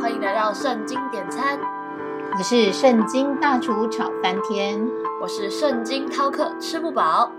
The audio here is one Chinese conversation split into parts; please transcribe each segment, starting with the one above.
欢迎来到圣经点餐，我是圣经大厨炒翻天，我是圣经饕客吃不饱。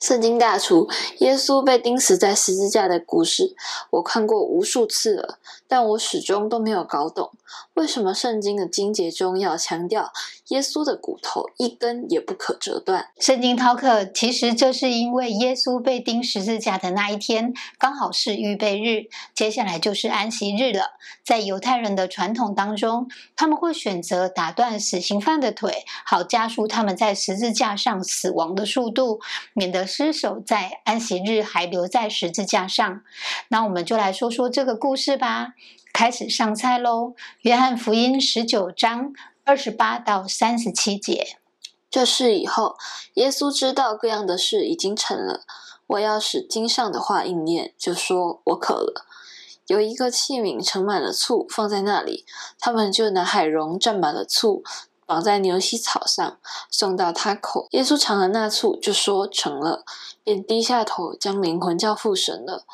圣经大厨耶稣被钉死在十字架的故事，我看过无数次了，但我始终都没有搞懂，为什么圣经的经节中要强调耶稣的骨头一根也不可折断？圣经饕客，其实这是因为耶稣被钉十字架的那一天刚好是预备日，接下来就是安息日了。在犹太人的传统当中，他们会选择打断死刑犯的腿，好加速他们在十字架上死亡的速度，免得。尸首在安息日还留在十字架上，那我们就来说说这个故事吧。开始上菜喽！约翰福音十九章二十八到三十七节。这事以后，耶稣知道各样的事已经成了。我要使经上的话应验，就说我渴了。有一个器皿盛满了醋，放在那里，他们就拿海蓉蘸满了醋。绑在牛膝草上，送到他口。耶稣尝了那醋，就说成了，便低下头，将灵魂交付神了。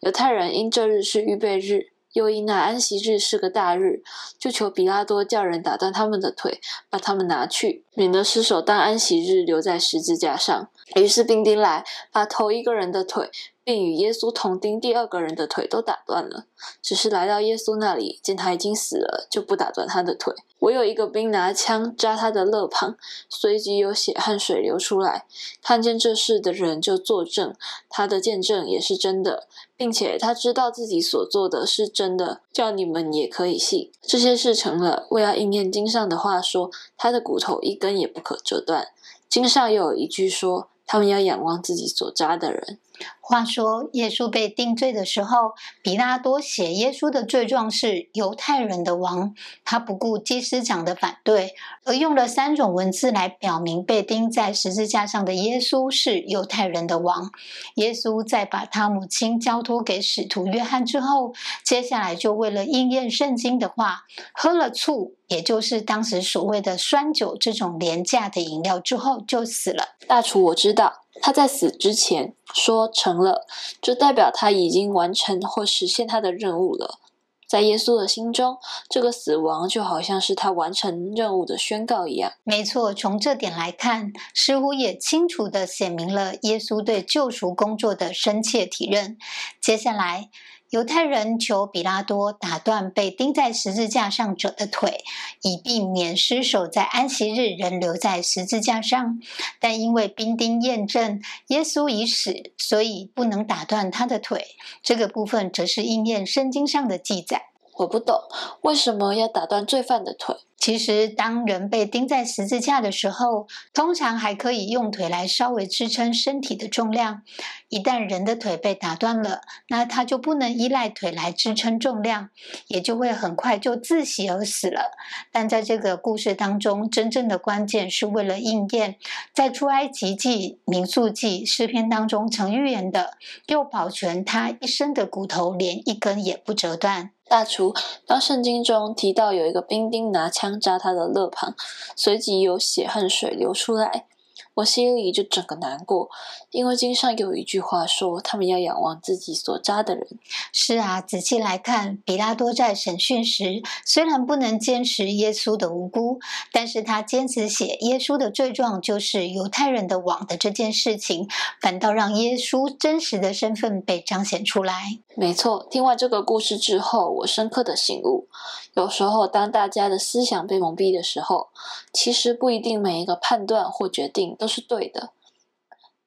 犹太人因这日是预备日，又因那安息日是个大日，就求比拉多叫人打断他们的腿，把他们拿去，免得失手当安息日留在十字架上。于是兵丁来，把头一个人的腿。并与耶稣同钉第二个人的腿都打断了，只是来到耶稣那里，见他已经死了，就不打断他的腿。我有一个兵拿枪扎他的肋旁，随即有血和水流出来。看见这事的人就作证，他的见证也是真的，并且他知道自己所做的是真的，叫你们也可以信。这些事成了，为要应验经上的话，说他的骨头一根也不可折断。经上又有一句说，他们要仰望自己所扎的人。话说，耶稣被定罪的时候，比拉多写耶稣的罪状是犹太人的王。他不顾祭司长的反对，而用了三种文字来表明被钉在十字架上的耶稣是犹太人的王。耶稣在把他母亲交托给使徒约翰之后，接下来就为了应验圣经的话，喝了醋，也就是当时所谓的酸酒这种廉价的饮料之后，就死了。大厨，我知道。他在死之前说成了，就代表他已经完成或实现他的任务了。在耶稣的心中，这个死亡就好像是他完成任务的宣告一样。没错，从这点来看，似乎也清楚地写明了耶稣对救赎工作的深切体认。接下来。犹太人求比拉多打断被钉在十字架上者的腿，以避免尸首在安息日仍留在十字架上。但因为兵丁验证耶稣已死，所以不能打断他的腿。这个部分则是应验圣经上的记载。我不懂为什么要打断罪犯的腿。其实，当人被钉在十字架的时候，通常还可以用腿来稍微支撑身体的重量。一旦人的腿被打断了，那他就不能依赖腿来支撑重量，也就会很快就窒息而死了。但在这个故事当中，真正的关键是为了应验在出埃及记、民数记、诗篇当中曾预言的，又保全他一生的骨头，连一根也不折断。大厨，当圣经中提到有一个兵丁拿枪扎他的肋旁，随即有血和水流出来。我心里就整个难过，因为经上有一句话说，他们要仰望自己所扎的人。是啊，仔细来看，比拉多在审讯时，虽然不能坚持耶稣的无辜，但是他坚持写耶稣的罪状就是犹太人的网的这件事情，反倒让耶稣真实的身份被彰显出来。没错，听完这个故事之后，我深刻的醒悟，有时候当大家的思想被蒙蔽的时候，其实不一定每一个判断或决定都。是对的。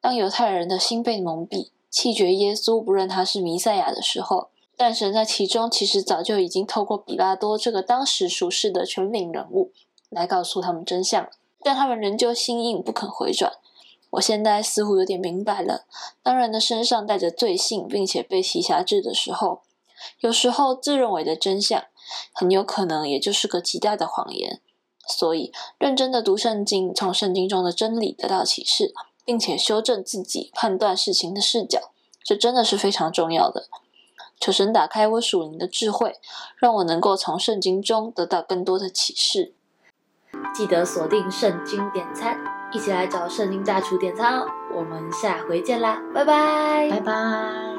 当犹太人的心被蒙蔽，弃绝耶稣，不认他是弥赛亚的时候，但神在其中其实早就已经透过比拉多这个当时属世的权柄人物来告诉他们真相，但他们仍旧心硬，不肯回转。我现在似乎有点明白了：当人的身上带着罪性，并且被其辖制的时候，有时候自认为的真相，很有可能也就是个极大的谎言。所以，认真的读圣经，从圣经中的真理得到启示，并且修正自己判断事情的视角，这真的是非常重要的。求神打开我属灵的智慧，让我能够从圣经中得到更多的启示。记得锁定圣经点餐，一起来找圣经大厨点餐哦！我们下回见啦，拜拜，拜拜。